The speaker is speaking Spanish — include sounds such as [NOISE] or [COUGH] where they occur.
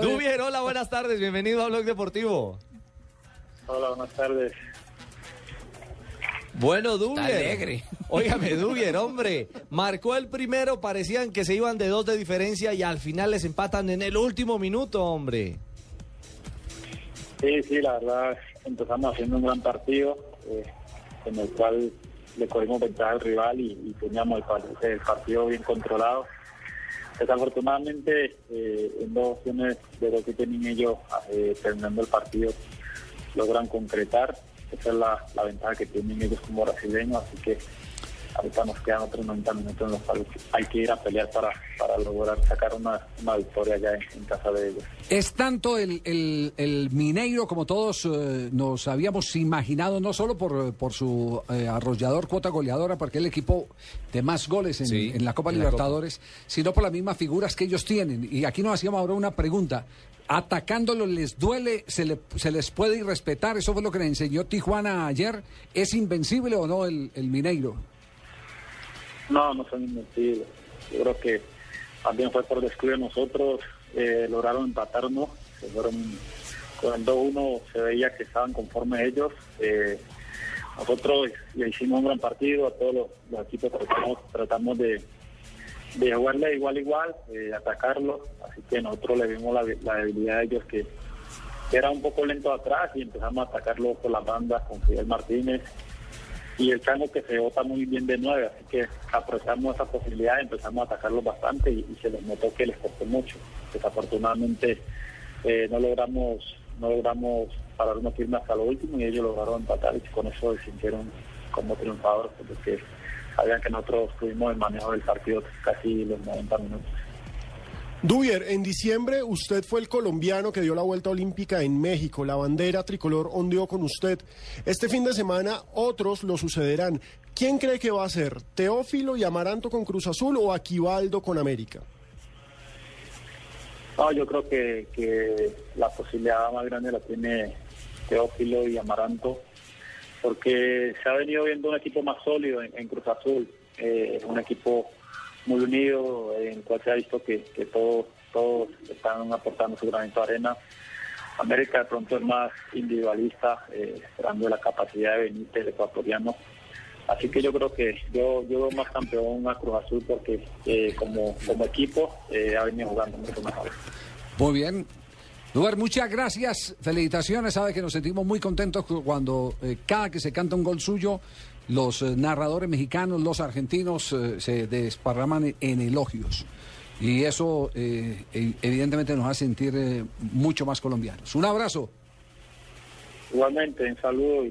Dubier, hola, buenas tardes. Bienvenido a Blog Deportivo. Hola, buenas tardes. Bueno, Dubier. alegre. [LAUGHS] Óigame, Dubier, hombre. Marcó el primero, parecían que se iban de dos de diferencia y al final les empatan en el último minuto, hombre. Sí, sí, la verdad, empezamos haciendo un gran partido eh, en el cual le cogimos ventaja al rival y, y teníamos el partido bien controlado. Desafortunadamente, eh, en dos opciones de lo que tienen ellos eh, terminando el partido, logran concretar. Esa es la, la ventaja que tienen ellos como brasileños, así que ahorita nos quedan otros 90 minutos en los cuales hay que ir a pelear para, para lograr sacar una, una victoria ya en, en casa de ellos. Es tanto el, el, el Mineiro como todos eh, nos habíamos imaginado, no solo por, por su eh, arrollador cuota goleadora, porque es el equipo de más goles en, Sí, en la Copa en la Libertadores, sino por las mismas figuras que ellos tienen. Y aquí nos hacíamos ahora una pregunta. Atacándolo les duele, se, le- se les puede irrespetar, eso fue lo que le enseñó Tijuana ayer. ¿Es invencible o no el, el Mineiro? No, no son invencibles. Yo creo que también fue por descuido de nosotros. eh, lograron empatarnos. Se fueron con el 2-1, se veía que estaban conformes ellos. eh, nosotros le hicimos un gran partido. A todos los, los equipos tratamos, tratamos de, de jugarle igual igual, eh, atacarlo. Así que nosotros le vimos la, debilidad de ellos que que era un poco lento atrás y empezamos a atacarlo por las bandas con Fidel Martínez y el Chango que se vota muy bien de nueve, así que aprovechamos esa posibilidad empezamos a atacarlos bastante y, se les notó que les costó mucho. Desafortunadamente eh, no logramos no logramos pararnos firmes hasta lo último y ellos lograron empatar y con eso se sintieron como triunfadores porque sabían que nosotros tuvimos el manejo del partido casi los 90 minutos. Dubier, en diciembre usted fue el colombiano que dio la vuelta olímpica en México. La bandera tricolor ondeó con usted. Este fin de semana otros lo sucederán. ¿Quién cree que va a ser? ¿Teófilo y Amaranto con Cruz Azul o Aquivaldo con América? No, yo creo que, que la posibilidad más grande la tiene Teófilo y Amaranto, porque se ha venido viendo un equipo más sólido en, en Cruz Azul, eh, un equipo muy unido, en cual se ha visto que, que todos, todos están aportando su granito de arena. América de pronto es más individualista, eh, la capacidad de Benítez, el ecuatoriano. Así que yo creo que yo, yo veo más campeón a Cruz Azul porque eh, como, como equipo eh, ha venido jugando mucho mejor. Muy bien. Duber, muchas gracias. Felicitaciones. Sabe que nos sentimos muy contentos cu- cuando eh, cada que se canta un gol suyo, los eh, narradores mexicanos, los argentinos eh, se desparraman en, en elogios. Y eso e- evidentemente nos hace sentir mucho más colombianos. Un abrazo. Igualmente, un saludo